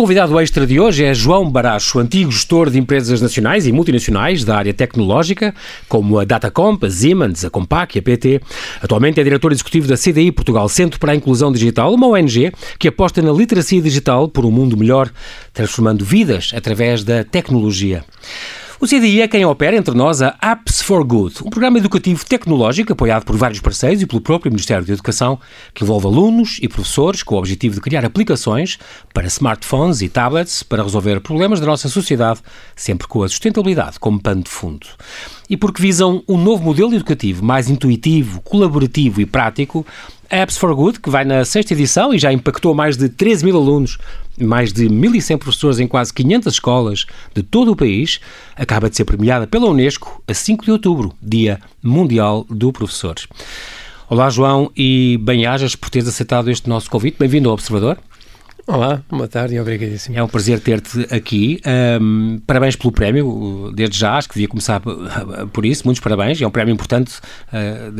convidado extra de hoje é João Baracho, antigo gestor de empresas nacionais e multinacionais da área tecnológica, como a Datacomp, a Siemens, a Compaq e a PT. Atualmente é diretor executivo da CDI Portugal, Centro para a Inclusão Digital, uma ONG que aposta na literacia digital por um mundo melhor, transformando vidas através da tecnologia. O CDI é quem opera entre nós a Apps for Good, um programa educativo tecnológico apoiado por vários parceiros e pelo próprio Ministério da Educação, que envolve alunos e professores com o objetivo de criar aplicações para smartphones e tablets para resolver problemas da nossa sociedade, sempre com a sustentabilidade como pano de fundo. E porque visam um novo modelo educativo mais intuitivo, colaborativo e prático, Apps for Good, que vai na sexta edição e já impactou mais de 13 mil alunos, mais de 1.100 professores em quase 500 escolas de todo o país, acaba de ser premiada pela Unesco a 5 de outubro, Dia Mundial do Professor. Olá, João, e bem-ajas por teres aceitado este nosso convite. Bem-vindo ao Observador. Olá, boa tarde e obrigadíssimo. É um prazer ter-te aqui. Um, parabéns pelo prémio, desde já, acho que devia começar por isso. Muitos parabéns, é um prémio importante uh,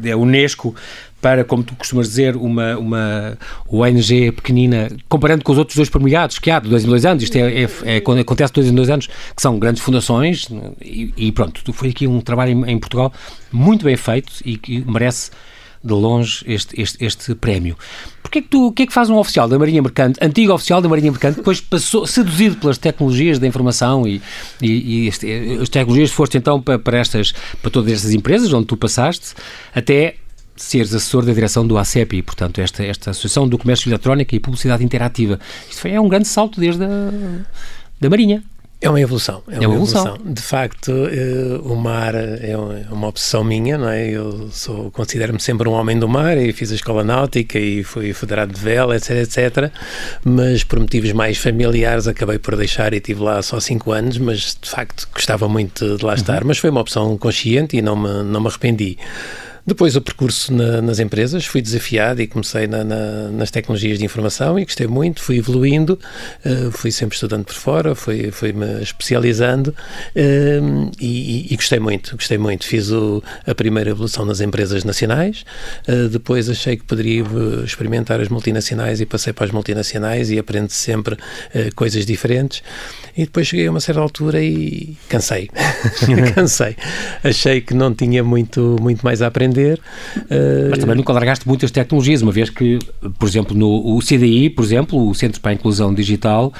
da Unesco para, como tu costumas dizer, uma, uma ONG pequenina, comparando com os outros dois premiados que há de dois em dois anos, isto é, é, é acontece de dois em dois anos, que são grandes fundações, e, e pronto, foi aqui um trabalho em, em Portugal muito bem feito e que merece de longe este, este, este prémio. Porquê que tu, o que é que faz um oficial da Marinha Mercante, antigo oficial da Marinha Mercante, depois passou, seduzido pelas tecnologias da informação e, e, e este, as tecnologias foste então para, para, estas, para todas estas empresas onde tu passaste, até seres assessor da direção do ACEPI, portanto, esta, esta Associação do Comércio Eletrónico e Publicidade Interativa. Isto foi, é um grande salto desde a da Marinha. É uma evolução, é, é uma, evolução. evolução. De facto, uh, o mar é, é uma obsessão minha, não é? Eu sou, considero-me sempre um homem do mar e fiz a escola náutica e fui federado de vela, etc, etc. Mas por motivos mais familiares acabei por deixar e estive lá só cinco anos, mas de facto gostava muito de lá estar. Uhum. Mas foi uma opção consciente e não me, não me arrependi. Depois o percurso na, nas empresas, fui desafiado e comecei na, na, nas tecnologias de informação e gostei muito, fui evoluindo, uh, fui sempre estudando por fora, fui, fui especializando uh, e, e, gostei muito, gostei muito. Fiz o, a primeira evolução nas empresas nacionais, uh, depois achei que poderia experimentar as multinacionais e passei para as multinacionais e aprendo sempre coisas diferentes e depois cheguei a uma certa altura e cansei, cansei. Achei que não tinha muito, muito mais a aprender aprender. Mas também nunca largaste muitas tecnologias, uma vez que, por exemplo, no o CDI, por exemplo, o Centro para a Inclusão Digital,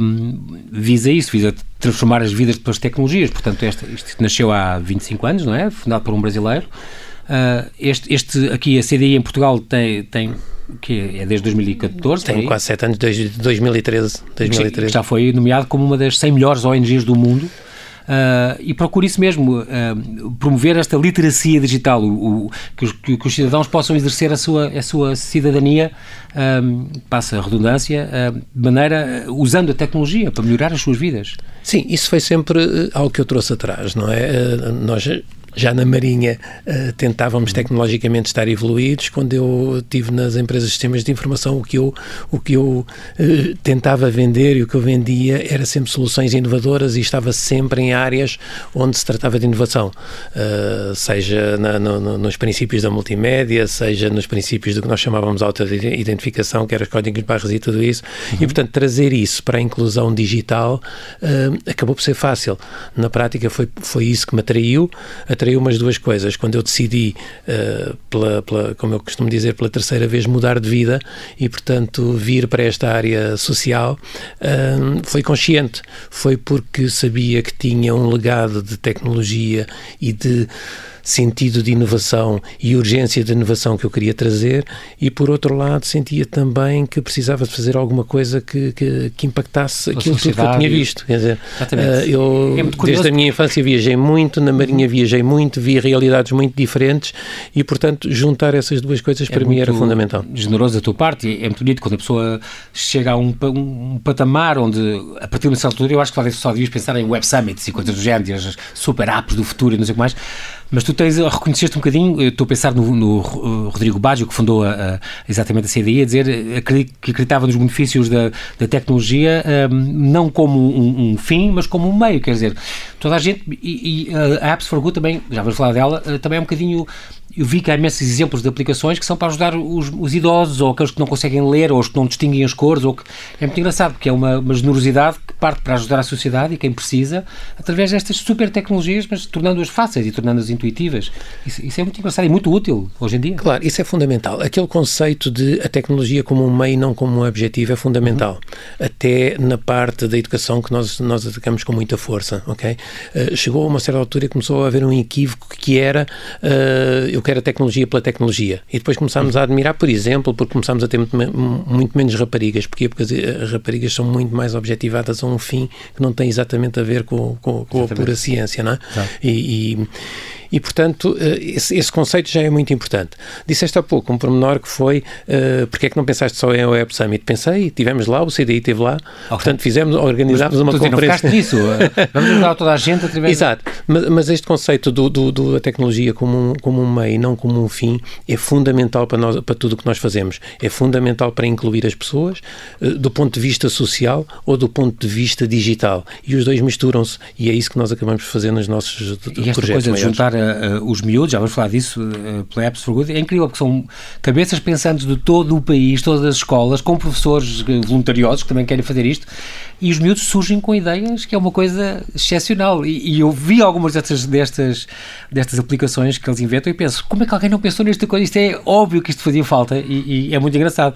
um, visa isso, visa transformar as vidas pelas tecnologias. Portanto, este, isto nasceu há 25 anos, não é? Fundado por um brasileiro. Uh, este, este aqui, a CDI em Portugal, tem, tem que é desde 2014. Tem quase 7 anos, desde 2013. 2013. Já foi nomeado como uma das 100 melhores ONGs do mundo. Uh, e procura isso mesmo, uh, promover esta literacia digital, o, o que, os, que, os, cidadãos possam exercer a sua, a sua cidadania, um, passa a redundância, uh, de maneira, usando a tecnologia para melhorar as suas vidas. Sim, isso foi sempre algo que eu trouxe atrás, não é? nós já na Marinha uh, tentávamos tecnologicamente estar evoluídos. Quando eu estive nas empresas de sistemas de informação, o que eu, o que eu uh, tentava vender e o que eu vendia era sempre soluções inovadoras e estava sempre em áreas onde se tratava de inovação, uh, seja na, no, nos princípios da multimédia, seja nos princípios do que nós chamávamos de auto-identificação, que era os códigos barras e tudo isso. Uhum. E, portanto, trazer isso para a inclusão digital acabou por ser fácil. Na prática, foi, foi isso que me atraiu atraiu umas duas coisas. Quando eu decidi, uh, pela, pela, como eu costumo dizer, pela terceira vez mudar de vida e, portanto, vir para esta área social, uh, foi consciente. Foi porque sabia que tinha um legado de tecnologia e de sentido de inovação e urgência de inovação que eu queria trazer e por outro lado sentia também que precisava de fazer alguma coisa que, que, que impactasse aquilo tudo que eu tinha visto quer dizer, uh, eu é desde a minha infância viajei muito, na Marinha viajei muito vi realidades muito diferentes e portanto juntar essas duas coisas é para mim era fundamental. generoso da tua parte é muito bonito quando a pessoa chega a um, um, patamar onde a partir de uma certa altura eu acho que talvez só devias pensar em web summits e coisas do género, as super apps do futuro e não sei o que mais mas tu tens, reconheceste um bocadinho, estou a pensar no, no Rodrigo Baggio, que fundou a, a, exatamente a CDI, a dizer que acreditava nos benefícios da, da tecnologia um, não como um, um, fim, mas como um meio, quer dizer, toda a gente, e, e a Apps for Good também, já vamos falar dela, eh, também é um bocadinho eu vi que há imensos exemplos de aplicações que são para ajudar os, os, idosos ou aqueles que não conseguem ler ou os que não distinguem as cores. Ou que, é muito engraçado porque é uma, uma generosidade que parte para ajudar a sociedade e quem precisa através destas super tecnologias, mas tornando-as fáceis e tornando-as intuitivas. Isso, isso, é muito engraçado e muito útil hoje em dia. Claro, isso é fundamental. Aquele conceito de a tecnologia como um meio, não como um objetivo, é fundamental. Uhum. Até na parte da educação que nós, nós atacamos com muita força, ok? Uh, chegou a uma certa altura e começou a haver um equívoco que era uh, eu quero a tecnologia pela tecnologia. E depois começámos a admirar, por exemplo, porque começámos a ter muito, muito menos raparigas. Porquê? Porque as, as, raparigas são muito mais objetivadas a um fim que não tem exatamente a ver com, com, com a pura ciência, não é? E, e e, portanto, eh, esse, esse, conceito já é muito importante. Disseste há pouco um pormenor que foi uh, porque é que não pensaste só em Web Summit? Pensei, tivemos lá, o CDI esteve lá, okay. portanto fizemos, organizámos mas, uma conferência. Não nisso, vamos ajudar toda a gente através Exato, mas, mas este conceito do, do, do, da tecnologia como um, como um meio e não como um fim é fundamental para, nós, para tudo o que nós fazemos. É fundamental para incluir as pessoas uh, do ponto de vista social ou do ponto de vista digital. E os dois misturam-se e é isso que nós acabamos de fazer nos nossos e esta projetos coisa de juntar uh, os miúdos, já vamos falar disso uh, pela Apps for Good, é incrível porque são cabeças pensantes de todo o país, todas as escolas, com professores voluntariosos que também querem fazer isto, e os miúdos surgem com ideias que é uma coisa excepcional. E, e eu vi algumas destas, destas, destas aplicações que eles inventam e penso, como é que alguém não pensou nesta coisa? Isto é óbvio que isto fazia falta e, e é muito engraçado.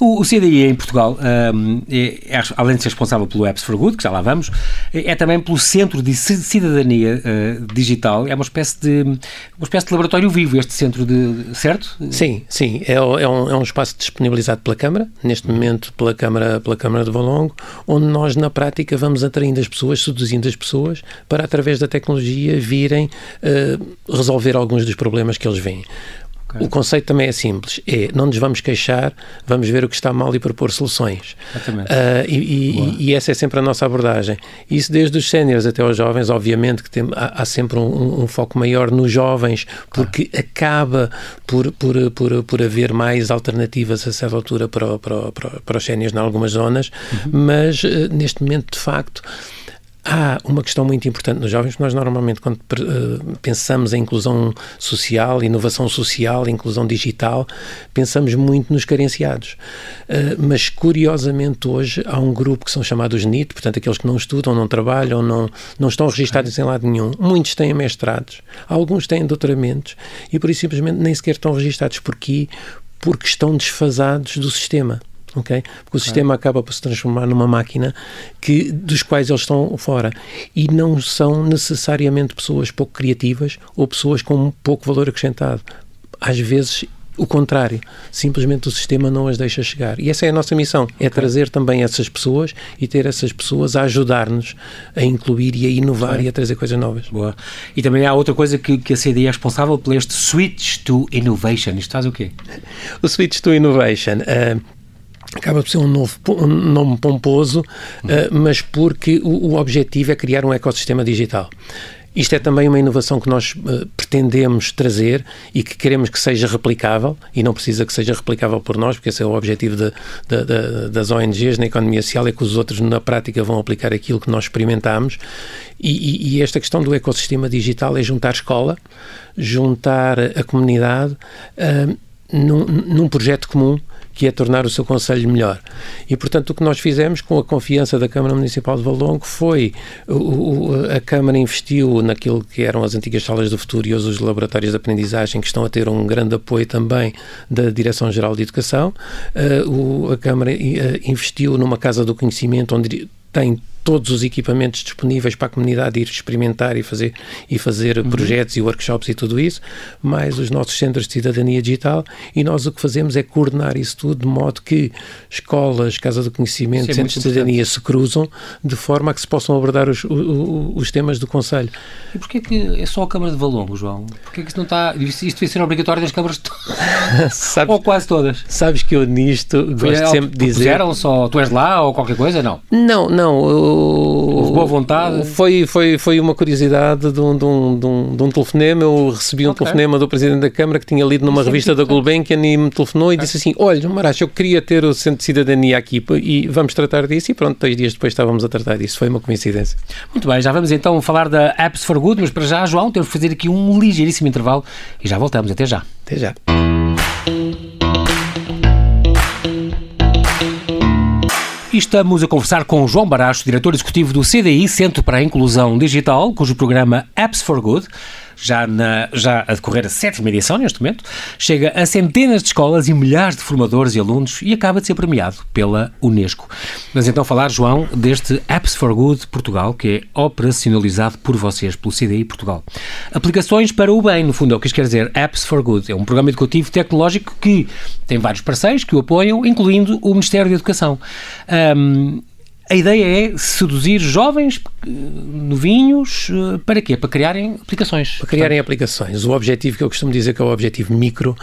O, o CDI em Portugal, um, é, é, além de ser responsável pelo Apps for Good, que já lá vamos, é, é também pelo Centro de Cidadania uh, Digital, é uma espécie de uma espécie de laboratório vivo este centro de, certo? Sim, sim, é, é, um, é um espaço disponibilizado pela Câmara, neste momento pela Câmara, pela Câmara de Valongo, onde nós na prática vamos atraindo as pessoas, seduzindo as pessoas para através da tecnologia virem uh, resolver alguns dos problemas que eles veem. Okay. O conceito também é simples, é não nos vamos queixar, vamos ver o que está mal e propor soluções. Uh, e, e, e, essa é sempre a nossa abordagem. Isso desde os séniores até aos jovens, obviamente que tem, há, há, sempre um, um, foco maior nos jovens, porque claro. acaba por, por, por, por haver mais alternativas a certa altura para, para, para, para os séniores em algumas zonas, uhum. mas uh, neste momento, de facto, Há uma questão muito importante nos jovens, nós normalmente quando uh, pensamos em inclusão social, inovação social, inclusão digital, pensamos muito nos carenciados. Uh, mas curiosamente hoje há um grupo que são chamados NIT, portanto aqueles que não estudam, não trabalham, não, não estão registados em lado nenhum. Muitos têm mestrados, alguns têm doutoramentos e por isso simplesmente nem sequer estão registados por porque estão desfasados do sistema ok? Porque o sistema acaba por se transformar numa máquina que, dos quais eles estão fora. E não são necessariamente pessoas pouco criativas ou pessoas com pouco valor acrescentado. Às vezes o contrário, simplesmente o sistema não as deixa chegar. E essa é a nossa missão, é okay. trazer também essas pessoas e ter essas pessoas a ajudar-nos a incluir e a inovar okay. e a trazer coisas novas. Boa. E também há outra coisa que, que a CDI é responsável por este Switch to Innovation. Isto faz o quê? O Switch to Innovation uh, acaba por ser um, novo, um nome pomposo, uh, mas porque o, o, objetivo é criar um ecossistema digital. Isto é também uma inovação que nós uh, pretendemos trazer e que queremos que seja replicável, e não precisa que seja replicável por nós, porque esse é o objetivo de, de, de, das ONGs na economia social, é que os outros na prática vão aplicar aquilo que nós experimentamos. E, e, e esta questão do ecossistema digital é juntar escola, juntar a comunidade uh, num, num projeto comum que é tornar o seu Conselho melhor. E, portanto, o que nós fizemos com a confiança da Câmara Municipal de Valongo foi o, a Câmara investiu naquilo que eram as antigas salas do futuro e hoje os laboratórios de aprendizagem, que estão a ter um grande apoio também da Direção-Geral de Educação. Uh, o, a Câmara uh, investiu numa Casa do Conhecimento, onde tem todos os equipamentos disponíveis para a comunidade ir experimentar e fazer, e fazer uhum. projetos e workshops e tudo isso, mais os nossos centros de cidadania digital, e nós o que fazemos é coordenar isso tudo de modo que escolas, casas de conhecimento, é centros de cidadania se cruzam de forma a que se possam abordar os, os, os temas do Conselho. E porquê que é só a Câmara de Valongo, João? Porquê que isso não está... Isto devia ser obrigatório nas câmaras sabes, Ou quase todas? Sabes que eu nisto gosto sempre de dizer... Puseram só... Tu és lá ou qualquer coisa? Não. Não, não Houve boa vontade? Foi, foi, foi uma curiosidade de um, de, um, de, um, de um telefonema. Eu recebi um okay. telefonema do Presidente da Câmara que tinha lido numa revista da Gulbenkian e me telefonou e okay. disse assim: Olha, Maracho, eu queria ter o Centro de Cidadania aqui e vamos tratar disso. E pronto, dois dias depois estávamos a tratar disso. Foi uma coincidência. Muito bem, já vamos então falar da Apps for Good, mas para já, João, temos que fazer aqui um ligeiríssimo intervalo e já voltamos. Até já. Até já. Estamos a conversar com João Baracho, diretor executivo do CDI, Centro para a Inclusão Digital, cujo programa Apps for Good já, na, já a decorrer a sétima edição neste momento, chega a centenas de escolas e milhares de formadores e alunos e acaba de ser premiado pela Unesco. Mas então falar, João, deste Apps for Good Portugal, que é operacionalizado por vocês, pelo CDI Portugal. Aplicações para o bem, no fundo, é o que isto quer dizer, Apps for Good. É um programa educativo tecnológico que tem vários parceiros que o apoiam, incluindo o Ministério da Educação. Um, a ideia é seduzir jovens, novinhos, eh, para quê? Para criarem aplicações. Para criarem Portanto, aplicações. O objetivo que eu costumo dizer que é o objetivo micro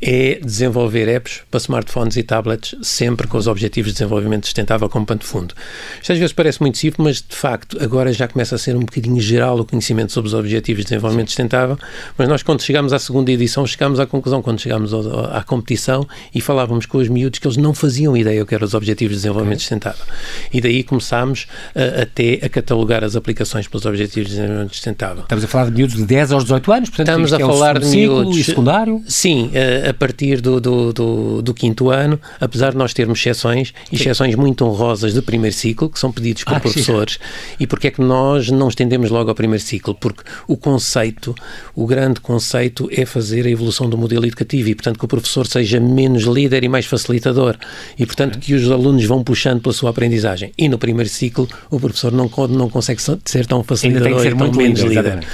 é desenvolver apps para smartphones e tablets, sempre com os objetivos de desenvolvimento sustentável como pano de fundo. Isto às vezes parece muito simples, mas de facto agora já começa a ser um bocadinho geral o conhecimento sobre os objetivos de desenvolvimento sustentável, mas nós quando chegámos à segunda edição, chegámos à conclusão, quando chegámos à competição e falávamos com os miúdos que eles não faziam ideia o que eram os objetivos de desenvolvimento sustentável. E daí começámos a, até a catalogar as aplicações pelos objetivos de desenvolvimento sustentável. Estamos a falar de miúdos de 10 aos 18 anos, portanto Estamos a é falar de miúdos... e secundário? Sim, a partir do, do, do, do, quinto ano, apesar de nós termos exceções, e exceções muito honrosas de primeiro ciclo, que são pedidos por ah, professores. Sim. E porque é que nós não estendemos logo ao primeiro ciclo? Porque o conceito, o grande conceito é fazer a evolução do modelo educativo e, portanto, que o professor seja menos líder e mais facilitador. E, portanto, que os alunos vão puxando pela sua aprendizagem. E no primeiro ciclo, o professor não, não consegue ser tão facilitador que ser muito menos líder.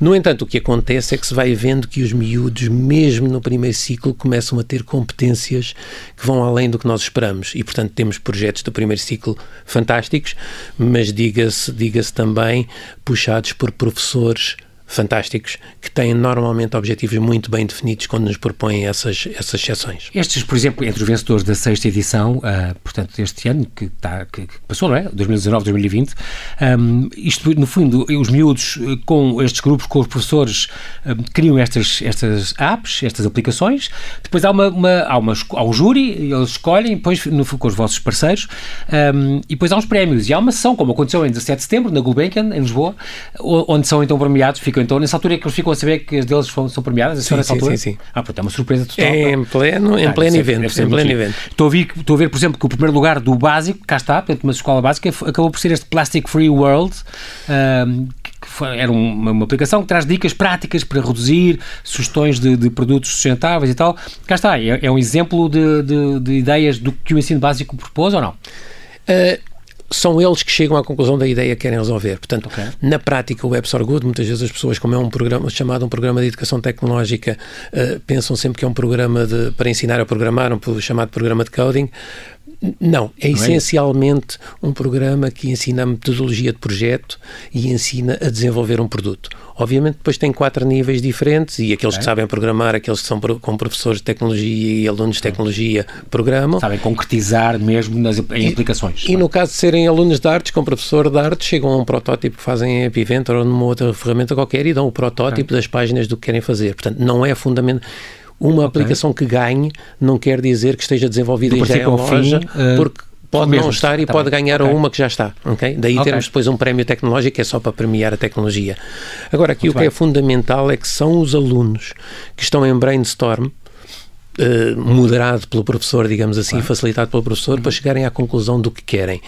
No entanto, o que acontece é que se vai vendo que os miúdos, mesmo no primeiro ciclo, começam a ter competências que vão além do que nós esperamos. E, portanto, temos projetos do primeiro ciclo fantásticos, mas diga-se diga, -se, também puxados por professores fantásticos que têm normalmente objetivos muito bem definidos quando nos propõem essas, essas exceções. Estes, por exemplo, entre os vencedores da sexta edição, uh, portanto, deste ano, que, está, que, que passou, não é? 2019-2020, um, isto, no fundo, os miúdos eh, com estes grupos, com os professores, um, criam estas, estas apps, estas aplicações, depois há, uma, uma, há, uma, há um júri, eles escolhem, depois no, com os vossos parceiros, um, e depois há uns prémios, e há uma sessão, como aconteceu em 17 de setembro, na Gulbenkian, em Lisboa, onde são então premiados, ficam então, nessa altura é que eles ficam a saber que as deles são, são premiadas? Sim, nessa sim, altura? sim, sim. Ah, pronto, é uma surpresa total. É em pleno, em ah, pleno evento. em pleno evento. Estou a, ver, estou a ver, por exemplo, que o primeiro lugar do básico, cá está, portanto, uma escola básica, acabou por ser este Plastic Free World, um, era uma, uma, aplicação que traz dicas práticas para reduzir, sugestões de, de produtos sustentáveis e tal. Cá está, é, é um exemplo de, de, de, ideias do que o ensino básico propôs ou não? Uh, são eles que chegam à conclusão da ideia que querem resolver. Portanto, okay. na prática, o Web Good, muitas vezes as pessoas, como é um programa chamado um programa de educação tecnológica, uh, pensam sempre que é um programa de, para ensinar a programar, um chamado programa de coding. Não, é Não essencialmente é um programa que ensina a metodologia de projeto e ensina a desenvolver um produto. Obviamente depois tem quatro níveis diferentes e aqueles é. que sabem programar, aqueles que são com professores de tecnologia e alunos de tecnologia programam. Sabem concretizar mesmo nas, em e, aplicações. E no caso de serem alunos de artes, com professor de artes, chegam a um protótipo que fazem em Epivent ou numa outra ferramenta qualquer e dão o protótipo das páginas do que querem fazer. Portanto, não é fundamental uma okay. aplicação que ganhe não quer dizer que esteja desenvolvida em já em loja, fim, uh, porque pode não estar e tá pode bem. ganhar okay. a uma que já está. Okay? Daí okay. termos depois um prémio tecnológico que é só para premiar a tecnologia. Agora, aqui Muito o que bem. é fundamental é que são os alunos que estão em brainstorm Uh, moderado pelo professor, digamos assim, claro. facilitado pelo professor, uhum. para chegarem à conclusão do que querem.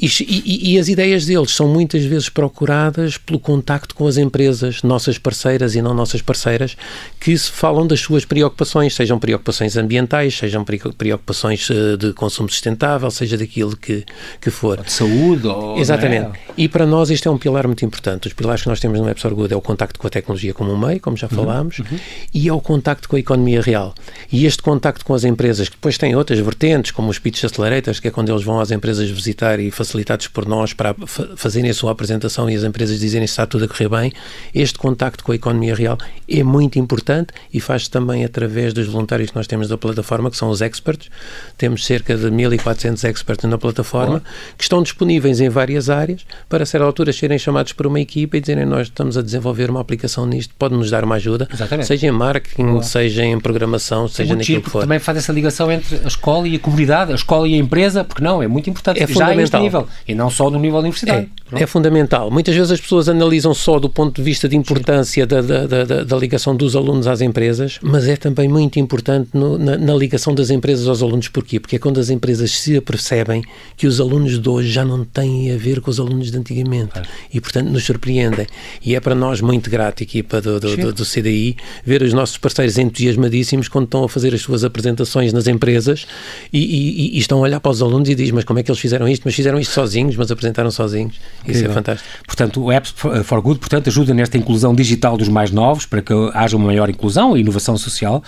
E, e, e, as ideias deles são muitas vezes procuradas pelo contacto com as empresas, nossas parceiras e não nossas parceiras, que se falam das suas preocupações, sejam preocupações ambientais, sejam preocupações eh, de consumo sustentável, seja daquilo que, que for. Ou de saúde. Ou, Exatamente. É? E para nós isto é um pilar muito importante. Os pilares que nós temos no Web Good é o contacto com a tecnologia como um meio, como já uhum, falámos, uhum. e é o contacto com a economia real. E este contacto com as empresas, que depois têm outras vertentes, como os pitch accelerators, que é quando eles vão às empresas visitar e facilitar facilitados por nós para fazerem a sua apresentação e as empresas dizerem se está tudo a correr bem. Este contacto com a economia real é muito importante e faz também através dos voluntários que nós temos da plataforma, que são os experts. Temos cerca de 1.400 experts na plataforma que estão disponíveis em várias áreas para, a certa altura, serem chamados por uma equipa e dizerem nós estamos a desenvolver uma aplicação nisto, pode-nos dar uma ajuda, Exatamente. seja em marketing, seja em programação, seja naquilo que for. Também faz essa ligação entre a escola e a comunidade, a escola e a empresa, porque não, é muito importante. É fundamental. Nível, e não só no nível universitário. É, é, fundamental. Muitas vezes as pessoas analisam só do ponto de vista de importância da, da, da, da, ligação dos alunos às empresas, mas é também muito importante no, na, na, ligação das empresas aos alunos. Porquê? Porque é quando as empresas se apercebem que os alunos de hoje já não têm a ver com os alunos de antigamente é. e, portanto, nos surpreendem. E é para nós muito grato, equipa do, do, do, do CDI, ver os nossos parceiros entusiasmadíssimos quando estão a fazer as suas apresentações nas empresas e, e, e estão a olhar para os alunos e dizem, mas como é que eles fizeram isto? Mas fizeram isto sozinhos, mas apresentaram sozinhos. Isso é fantástico. Portanto, o Apps for Good, portanto, ajuda nesta inclusão digital dos mais novos, para que haja uma maior inclusão e inovação social.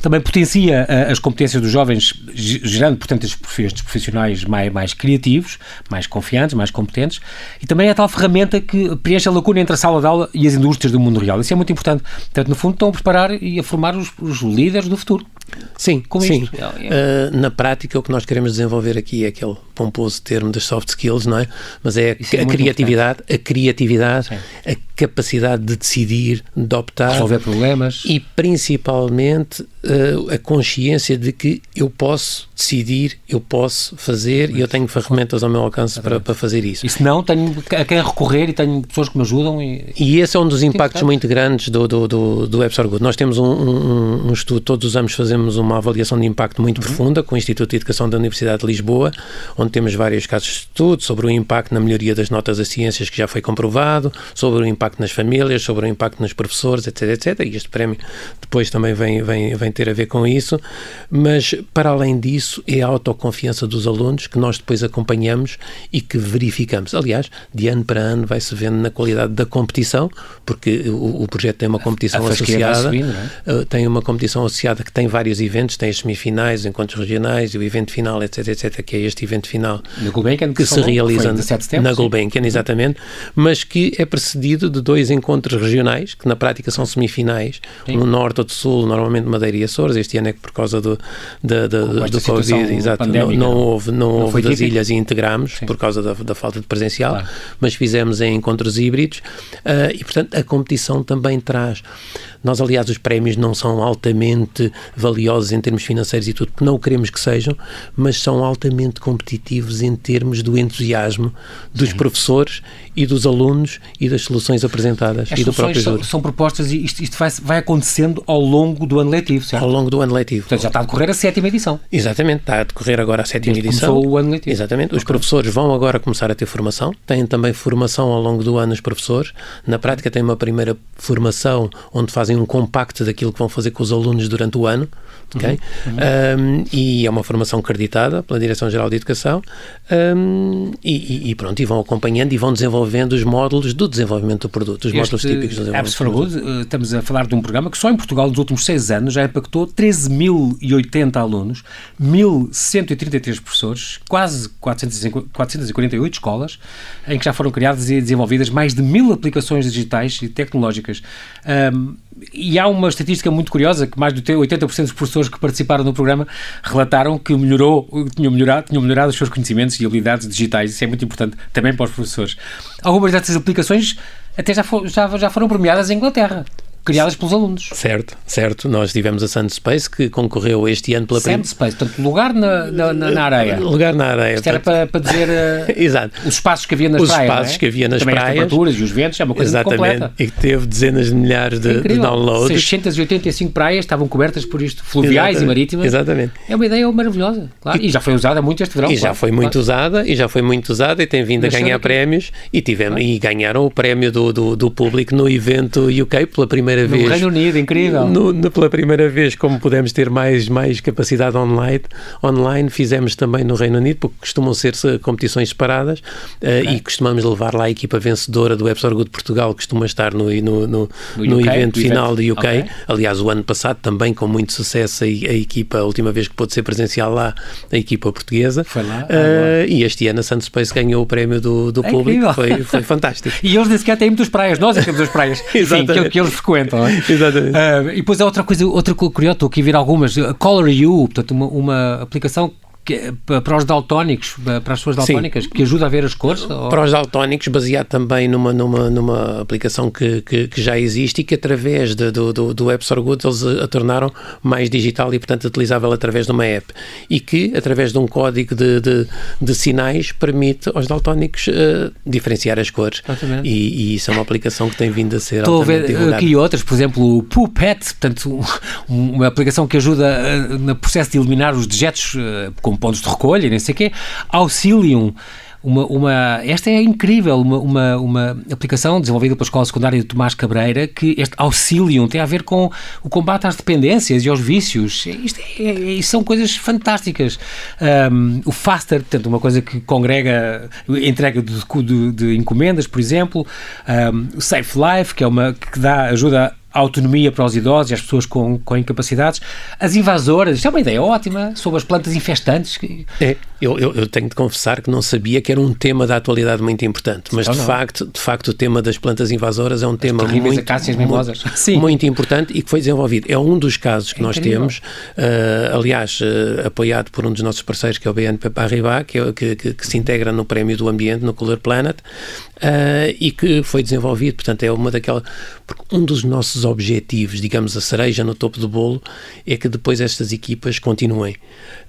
Também potencia uh, as competências dos jovens, gerando, portanto, estes profissionais mais, mais criativos, mais confiantes, mais competentes. E também é a tal ferramenta que preenche a lacuna entre a sala de aula e as indústrias do mundo real. Isso é muito importante. Portanto, no fundo, estão a preparar e a formar os, os líderes do futuro. Sim, com sim. Isto. Uh, na prática, o que nós queremos desenvolver aqui é aquele pomposo termo das soft skills, não é? Mas é a, é a criatividade, importante. a criatividade, sim. a capacidade de decidir, de optar. Resolver problemas. E principalmente uh, a consciência de que eu posso decidir, eu posso fazer e eu tenho ferramentas ao meu alcance para, para fazer isso. E se não, tenho a quem recorrer e tenho pessoas que me ajudam. E, e esse é um dos impactos muito grandes do, do, do, do Apps Good. Nós temos um, um, um, estudo, todos os anos fazemos uma avaliação de impacto muito uhum. profunda com o Instituto de Educação da Universidade de Lisboa, onde temos vários casos de estudo sobre o impacto na melhoria das notas das ciências que já foi comprovado, sobre o impacto nas famílias, sobre o impacto nos professores, etc, etc. E este prémio depois também vem, vem, vem ter a ver com isso. Mas, para além disso, é a autoconfiança dos alunos que nós depois acompanhamos e que verificamos. Aliás, de ano para ano vai-se vendo na qualidade da competição, porque o, o projeto tem uma competição associada. Subindo, é? uh, tem uma competição associada que tem vários eventos, tem as semifinais, os encontros regionais e o evento final, etc, etc, que é este evento final na Gulbenkian, que, que se realiza na Gulbenkian, exatamente, mas que é precedido de dois encontros regionais, que na prática são semifinais, Sim. no norte ou do sul, normalmente Madeira e Açores, este ano é que por causa do, do, do, do Covid, exato, não, não, houve, não, não houve das ilhas e integramos Sim. por causa da, da, falta de presencial, claro. mas fizemos em encontros híbridos uh, e, portanto, a competição também traz nós, aliás, os prémios não são altamente valiosos em termos financeiros e tudo, porque não queremos que sejam, mas são altamente competitivos em termos do entusiasmo dos Sim. professores e dos alunos e das soluções apresentadas As e do próprio são, são propostas e isto, isto vai, vai, acontecendo ao longo do ano letivo, certo? Ao longo do ano letivo. Portanto, já está a decorrer a sétima edição. Exatamente, está a decorrer agora a sétima edição. Começou o ano letivo. Exatamente. Os okay. professores vão agora começar a ter formação, têm também formação ao longo do ano os professores. Na prática, têm uma primeira formação onde fazem um compacto daquilo que vão fazer com os alunos durante o ano. Okay? Uhum. Um, e é uma formação acreditada pela Direção-Geral de Educação um, e, e, pronto, e vão acompanhando e vão desenvolvendo os módulos do desenvolvimento do produto, os este módulos típicos do desenvolvimento for Good, eh, estamos a falar de um programa que só em Portugal nos últimos seis anos já impactou 13.080 alunos, 1.133 professores, quase 448 escolas, em que já foram criadas e desenvolvidas mais de mil aplicações digitais e tecnológicas. Um, e há uma estatística muito curiosa que mais de 80% dos professores que participaram no programa relataram que melhorou, tinham melhorado, tinham melhorado os seus conhecimentos e habilidades digitais. Isso é muito importante também para os professores. Algumas dessas aplicações até já, for, já, já foram premiadas em Inglaterra criadas pelos alunos. Certo, certo. Nós tivemos a Sandspace que concorreu este ano pela primeira... Sandspace, portanto, lugar na, na, na, areia. Lugar na areia. Isto era para, para dizer uh, Exato. os espaços que havia nas os praias. Os espaços é? que havia nas Também praias. as temperaturas e os ventos, é uma coisa Exatamente. completa. E que teve dezenas de milhares de, de downloads. 685 praias estavam cobertas por isto, fluviais Exatamente. e marítimas. Exatamente. É uma ideia maravilhosa, claro. E, e já foi usada muito este verão. E claro. já foi muito claro. usada, e já foi muito usada, e tem vindo Mas a ganhar prémios, e, tivemos, claro. e ganharam o prémio do, do, do público no evento UK pela primeira primeira no vez. No Reino Unido, incrível. No, no, pela primeira vez, como pudemos ter mais, mais capacidade online, online, fizemos também no Reino Unido, porque costumam ser competições separadas okay. uh, e costumamos levar lá a equipa vencedora do Good de Portugal, costuma estar no, no, no, no UK, evento final evento. do UK. Okay. Aliás, o ano passado também com muito sucesso a, a, equipa, a última vez que pôde ser presencial lá, a equipa portuguesa. Foi lá. Uh, e este ano a Santos Space ganhou o prémio do, do é público, foi, foi fantástico. e eles nem sequer têm muitas praias, nós é que temos as praias Sim, que, que, eles frequentam. É? Exatamente. Uh, e depois há outra coisa, outra curiosa, estou aqui a ver algumas, Color You, portanto, uma, uma aplicação que, para os daltónicos, para as pessoas daltónicas, Sim. que ajuda a ver as cores? Para os daltónicos, baseado também numa, numa, numa aplicação que, que, que já existe e que através de, do, do, do App Store Good eles a, a, tornaram mais digital e, portanto, utilizável através de uma app. E que, através de um código de, de, de sinais, permite aos daltónicos uh, diferenciar as cores. E, e, isso é uma aplicação que tem vindo a ser Estou a ver divulgada. aqui outras, por exemplo, o Puppet, portanto, uma aplicação que ajuda uh, no processo de eliminar os dejetos uh, pontos de recolha nem sei o quê, Auxilium, uma, uma, esta é incrível, uma, uma, uma, aplicação desenvolvida pela Escola Secundária de Tomás Cabreira, que este Auxilium tem a ver com o combate às dependências e aos vícios. Isto, é, é, são coisas fantásticas. Um, o Faster, portanto, uma coisa que congrega entrega de, de, de encomendas, por exemplo. Um, o Safe Life, que é uma que dá ajuda autonomia para os idosos e as pessoas com, com incapacidades. As invasoras, isto é uma ideia ótima, sobre as plantas infestantes. É, eu, eu, eu, tenho de confessar que não sabia que era um tema da atualidade muito importante, mas de facto, de facto o tema das plantas invasoras é um tema muito, muito, muito, importante e que foi desenvolvido. É um dos casos que é nós temos, uh, aliás, uh, apoiado por um dos nossos parceiros, que é o BNP Paribas, que, é, que, que, que, se integra no Prémio do Ambiente, no Color Planet, uh, e que foi desenvolvido, portanto, é uma daquelas. Um dos nossos objetivos, digamos, a cereja no topo do bolo, é que depois estas equipas continuem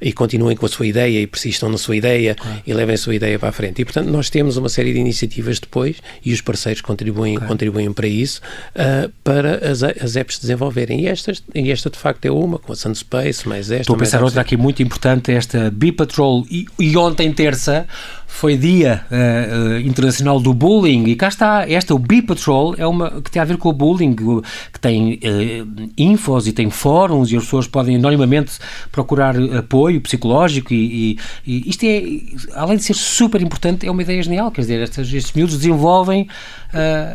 e continuem com a sua ideia e persistam na sua ideia claro. e levem a sua ideia para a frente. E, portanto, nós temos uma série de iniciativas depois e os parceiros contribuem, claro. contribuem para isso, uh, para as, as apps desenvolverem. E, estas, e esta, de facto, é uma, com a Sunspace, mais esta. Estou a pensar outra aqui muito importante, esta Bipatrol, e, e ontem, terça, foi Dia uh, Internacional do Bullying e cá está, esta, o B-Patrol, é uma que tem a ver com o bullying, que tem uh, infos e tem fóruns e as pessoas podem anonimamente procurar apoio psicológico e, e, e, isto é, além de ser super importante, é uma ideia genial, quer dizer, estes, estes miúdos desenvolvem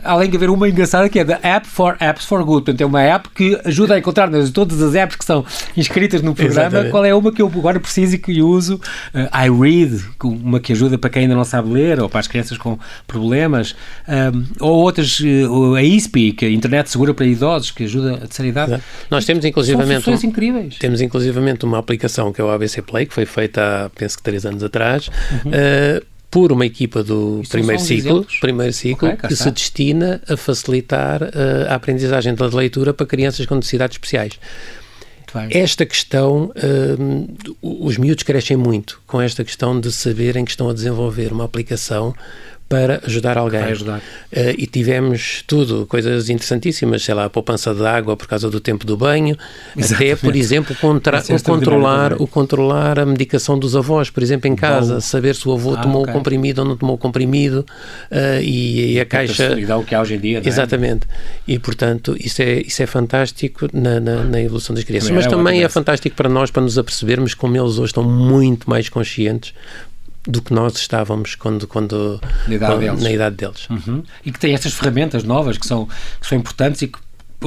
além de haver uma engraçada que é da App for Apps for Good. Portanto, é uma app que ajuda a encontrar todas as apps que são inscritas no programa Exatamente. qual é uma que eu agora preciso e que uso. Uh, I Read, uma que ajuda para quem ainda não sabe ler ou para as crianças com problemas. Um, ou outras, uh, a ISPI, que é a Internet Segura para Idosos, que ajuda a terceira idade. Exato. Nós temos inclusivamente. São incríveis. Temos inclusivamente uma aplicação que é o ABC Play, que foi feita há, penso que, três anos atrás. Uhum por uma equipa do primeiro ciclo, primeiro ciclo okay, que está. se destina a facilitar uh, a aprendizagem da leitura para crianças com necessidades especiais. Esta questão, uh, os miúdos crescem muito com esta questão de saberem que estão a desenvolver uma aplicação para ajudar alguém. Vai ajudar. Uh, e tivemos tudo, coisas interessantíssimas, sei lá, a poupança de água por causa do tempo do banho, Exatamente. até, por exemplo, contra, o, controlar, o controlar a medicação dos avós, por exemplo, em casa, Bom. saber se o avô ah, tomou okay. o comprimido ou não tomou o comprimido uh, e, e, a caixa... o que há hoje em dia, é? Exatamente. E, portanto, isso é, isso é fantástico na, na, na evolução das crianças. Também Mas é também é fantástico para nós, para nos apercebermos como eles hoje estão muito mais conscientes do que nós estávamos quando, quando, na idade quando, deles, na idade deles. Uhum. e que tem estas ferramentas novas que são, que são importantes e que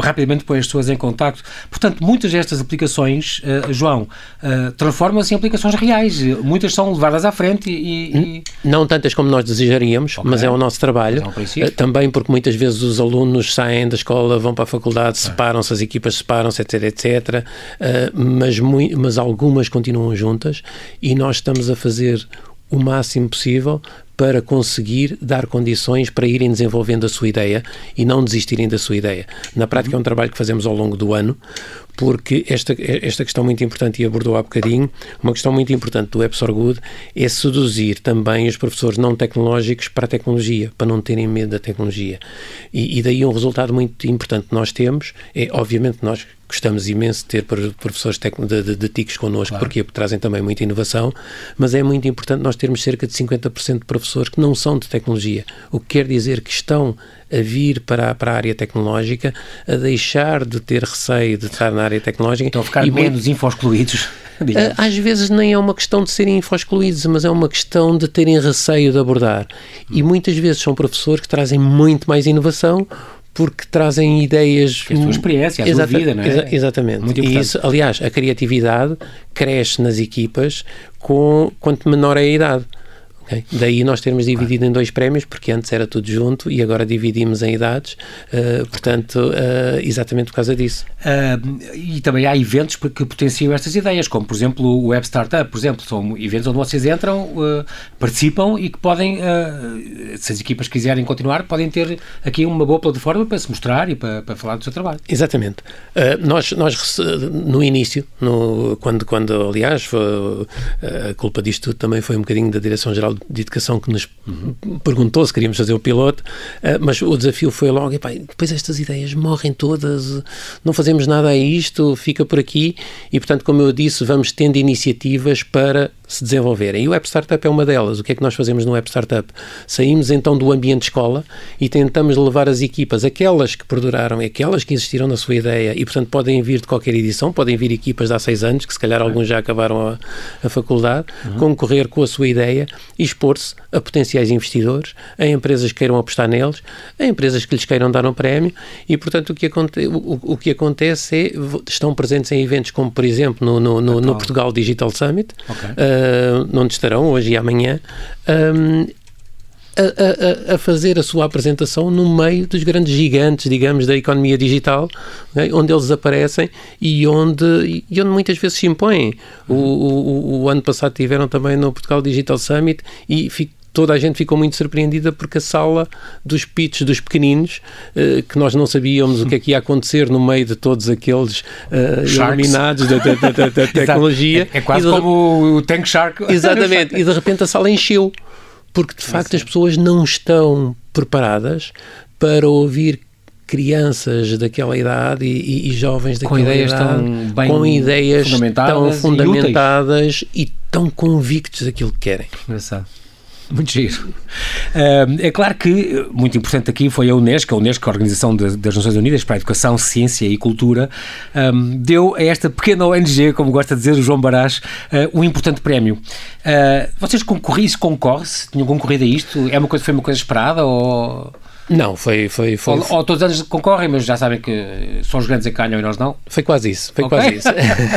rapidamente põe as pessoas em contacto. Portanto, muitas destas aplicações, uh, João, uh, transformam-se em aplicações reais. Muitas são levadas à frente e... e... Não tantas como nós desejaríamos, okay. mas é o nosso trabalho. É um uh, também porque muitas vezes os alunos saem da escola, vão para a faculdade, separam-se, as equipas separam-se, etc, etc. mas, mas algumas continuam juntas e nós estamos a fazer o máximo possível para conseguir dar condições para irem desenvolvendo a sua ideia e não desistirem da sua ideia. Na prática é um trabalho que fazemos ao longo do ano, porque esta, esta questão muito importante, e abordou há bocadinho, uma questão muito importante do Web Good é seduzir também os professores não tecnológicos para a tecnologia, para não terem medo da tecnologia. E, e daí um resultado muito importante que nós temos é, obviamente, nós gostamos imenso de ter professores de, de, de TICs connosco, claro. porque trazem também muita inovação, mas é muito importante nós termos cerca de 50% de professores que não são de tecnologia, o que quer dizer que estão a vir para, para a área tecnológica, a deixar de ter receio de estar na área tecnológica. Então, ficar e menos info-excluídos. Às vezes nem é uma questão de serem info-excluídos, mas é uma questão de terem receio de abordar. E muitas vezes são professores que trazem muito mais inovação porque trazem ideias. A sua experiência, a sua vida, não é? Exa exatamente. Muito e isso, aliás, a criatividade cresce nas equipas com quanto menor é a idade. Okay? Daí nós termos dividido claro. em dois prémios, porque antes era tudo junto e agora dividimos em idades, uh, portanto, uh, exatamente por causa disso. Uh, e também há eventos que potenciam estas ideias, como por exemplo o Web Startup, por exemplo, são eventos onde vocês entram, participam e que podem, se as equipas quiserem continuar, podem ter aqui uma boa plataforma para se mostrar e para, para falar do seu trabalho. Exatamente. nós, nós, no início, no, quando, quando aliás, foi, a culpa disto tudo também foi um bocadinho da Direção-Geral de Educação que nos perguntou se queríamos fazer o piloto, uh, mas o desafio foi logo, epá, depois estas ideias morrem todas, não fazemos nada a isto, fica por aqui, e portanto, como eu disse, vamos tendo iniciativas para se desenvolverem. E o Web Startup é uma delas. O que é que nós fazemos no Web Startup? Saímos então do ambiente escola e tentamos levar as equipas, aquelas que perduraram aquelas que insistiram na sua ideia e, portanto, podem vir de qualquer edição, podem vir equipas de há seis anos, que se calhar alguns já acabaram a, a faculdade, uhum. concorrer com a sua ideia e expor-se a potenciais investidores, a empresas que queiram apostar neles, a empresas que lhes queiram dar um prémio e, portanto, o que, aconte, o, o que acontece é, estão presentes em eventos como, por exemplo, no, no, no, no Portugal Digital Summit, okay. uh, onde estarão hoje e amanhã, um, a, a, a, fazer a sua apresentação no meio dos grandes gigantes, digamos, da economia digital, né, onde eles aparecem e onde, e onde muitas vezes se impõem. O, o, o, ano passado tiveram também no Portugal Digital Summit e fico, toda a gente ficou muito surpreendida porque a sala dos pitches dos pequeninos, uh, que nós não sabíamos o que é que ia acontecer no meio de todos aqueles uh, iluminados da, da, da, da tecnologia. É, é quase de, como o Tank Shark. Exatamente, e de repente a sala encheu, porque de facto as pessoas não estão preparadas para ouvir crianças daquela idade e, e, e jovens daquela com ideias idade tão bem com ideias fundamentadas tão fundamentadas e, e, tão convictos daquilo que querem. Engraçado. Muito giro. é claro que, muito importante aqui foi a Unesco, a Unesco, a Organização das Nações Unidas para a Educação, Ciência e Cultura, deu a esta pequena ONG, como gosta de dizer o João Barás, ah, um importante prémio. Vocês concorrem-se, concorre-se? Tinham concorrido a isto? É uma coisa, foi uma coisa esperada ou... Não, foi. foi, foi ou, ou, todos os anos concorrem, mas já sabem que são os grandes a que ganham e nós não? Foi quase isso. Foi okay. quase isso.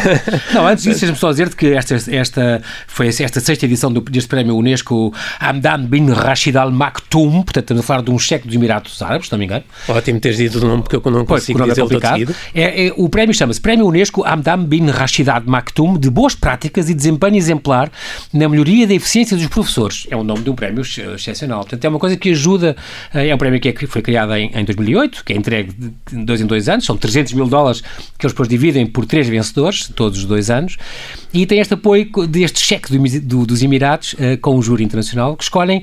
não, antes disso, deixa-me só dizer que esta, esta foi esta sexta edição do, deste prémio Unesco Hamdan bin Rashid Al Maktoum, portanto, estamos a falar de um cheque dos Emirados Árabes, se não me engano. Ótimo teres dito o nome, porque eu não consigo pois, dizer é, é, é, O prémio chama-se Prémio Unesco Hamdan bin Rashid Al Maktoum de boas práticas e desempenho exemplar na melhoria da eficiência dos professores. É o nome de um prémio excepcional. Portanto, é uma coisa que ajuda, eh, é um prémio que é, foi criado em, em 2008, que é entregue de dois em dois anos, são 300 mil dólares que eles depois dividem por três vencedores, todos os dois anos, e tem este apoio deste cheque do, do, dos Emirados uh, com o júri internacional, que escolhem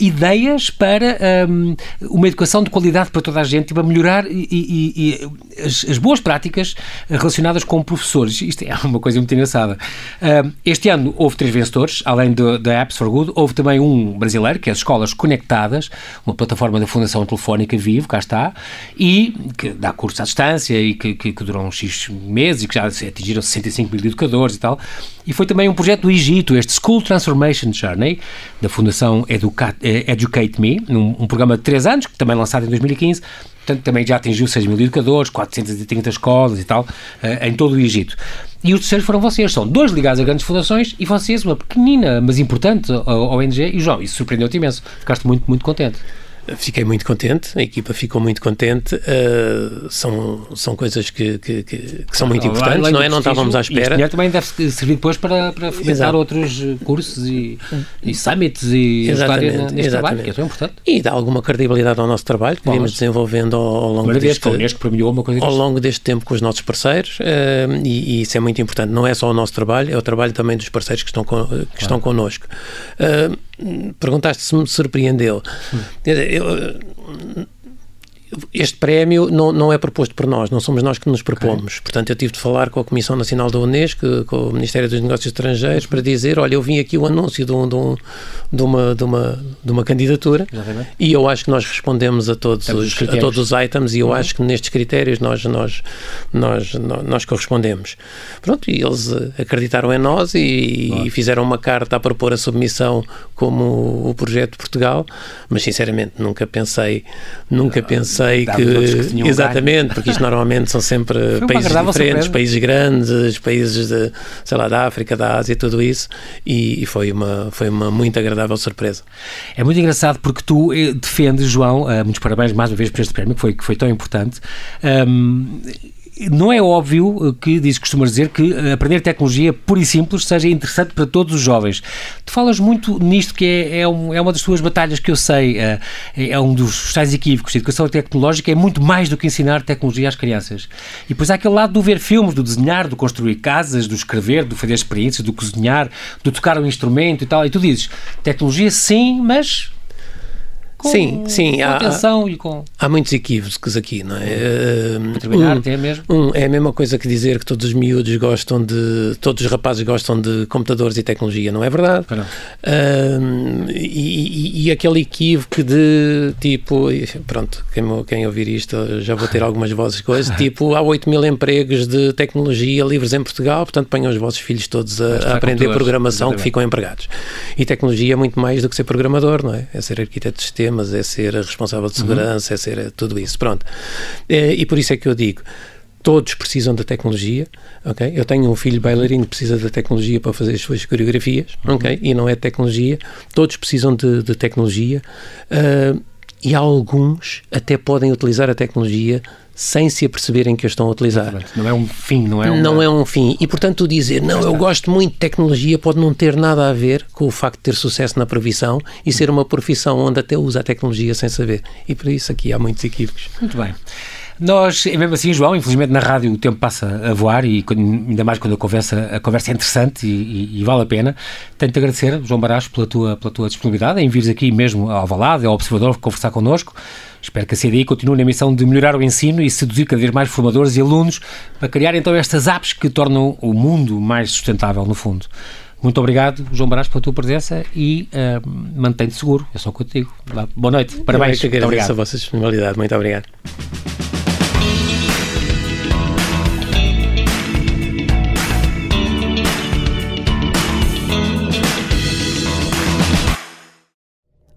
ideias para um, uma educação de qualidade para toda a gente e para melhorar e, e, e as, as, boas práticas relacionadas com professores. Isto é uma coisa muito engraçada. Um, este ano houve três vencedores, além da Apps for Good, houve também um brasileiro, que é as Escolas Conectadas, uma plataforma da Fundação Telefónica Vivo, cá está, e que dá cursos à distância e que, que, que duram X meses e que já atingiram 65 mil educadores e tal. E foi também um projeto do Egito, este School Transformation Journey, da Fundação Educa Educate Me, um, um, programa de três anos, que também lançado em 2015, portanto também já atingiu 6 mil educadores, 430 escolas e tal, uh, em todo o Egito. E os terceiros foram vocês, são dois ligados a grandes fundações e vocês, uma pequenina, mas importante ONG, e João, isso surpreendeu-te imenso, ficaste muito, muito contente. Fiquei muito contente, a equipa ficou muito contente. Uh, são, são coisas que, que, que, que são muito importantes, não é? Não estávamos à espera. E também deve servir depois para, para fomentar outros cursos e, e summits e exatamente, neste exatamente. trabalho, que é tão importante. E dá alguma credibilidade ao nosso trabalho que vimos desenvolvendo ao, ao longo deste ao longo deste tempo com os nossos parceiros uh, e, e, isso é muito importante. Não é só o nosso trabalho, é o trabalho também dos parceiros que estão, que claro. estão connosco. Uh, perguntaste se me surpreendeu. Eu, este prémio não, não é proposto por nós, não somos nós que nos propomos. Okay. Portanto, eu tive de falar com a Comissão Nacional da Unesco, com o Ministério dos Negócios Estrangeiros, para dizer: olha, eu vim aqui o anúncio de, um, de, um, de, uma, de, uma, de uma candidatura Exatamente. e eu acho que nós respondemos a todos, os, a todos os items e eu uhum. acho que nestes critérios nós, nós, nós, nós, nós correspondemos. Pronto, e eles acreditaram em nós e, e, fizeram uma carta a propor a submissão como o projeto de Portugal, mas sinceramente nunca pensei, nunca pensei sei que, que exatamente, ganho. porque isto normalmente são sempre países diferentes, surpresa. países grandes, países de, sei lá, da África, da Ásia, tudo isso, e, e, foi uma foi uma muito agradável surpresa. É muito engraçado porque tu eh, defendes, João, uh, muitos parabéns mais uma vez por este prémio que foi que foi tão importante. Um, não é óbvio que, diz, costumas dizer, que aprender tecnologia pura e simples seja interessante para todos os jovens. Tu falas muito nisto que é, é, um, é uma das tuas batalhas que eu sei, é, é um dos tais equívocos. A educação tecnológica é muito mais do que ensinar tecnologia às crianças. E depois há aquele lado do ver filmes, do desenhar, do construir casas, do escrever, do fazer experiências, do cozinhar, do tocar um instrumento e tal. E tu dizes, tecnologia sim, mas com, sim, sim, com há, atenção e com... Há muitos equívocos aqui, não é? Para terminar, um, é mesmo? Um, é a mesma coisa que dizer que todos os miúdos gostam de... Todos os rapazes gostam de computadores e tecnologia, não é verdade? Não. Um, e, e, e, aquele equívoco de, tipo... Pronto, quem, quem ouvir isto já vou ter algumas vozes coisas, tipo, há 8 mil empregos de tecnologia livres em Portugal, portanto ponham os vossos filhos todos a, a aprender programação exatamente. que ficam empregados. E tecnologia é muito mais do que ser programador, não é? É ser arquiteto de sistema sistemas, é ser responsável de segurança, uhum. é ser tudo isso. Pronto. É, e por isso é que eu digo. Todos precisam da tecnologia, ok? Eu tenho um filho bailarino que precisa da tecnologia para fazer as suas coreografias, uhum. ok? E não é tecnologia. Todos precisam de, de tecnologia. Uh, e alguns até podem utilizar a tecnologia sem se aperceberem que a estão a utilizar. Não é um fim, não é um... Não é um fim. E, portanto, dizer, não, eu gosto muito de tecnologia pode não ter nada a ver com o facto de ter sucesso na profissão e ser uma profissão onde até usa a tecnologia sem saber. E por isso aqui há muitos equívocos. Muito bem. Nós, mesmo assim, João, infelizmente na rádio o tempo passa a voar e ainda mais quando a conversa, a conversa é interessante e, e, e vale a pena. Tenho-te agradecer, João Baracho, pela tua, pela tua disponibilidade em vires aqui mesmo ao Valado, ao Observador, conversar connosco. Espero que a CDI continue na missão de melhorar o ensino e seduzir cada vez mais formadores e alunos para criar então estas apps que tornam o mundo mais sustentável, no fundo. Muito obrigado, João Brás, pela tua presença e uh, mantém-te seguro. É só o que eu te digo. Boa noite, parabéns. Eu que agradeço a vossa disponibilidade. Muito obrigado.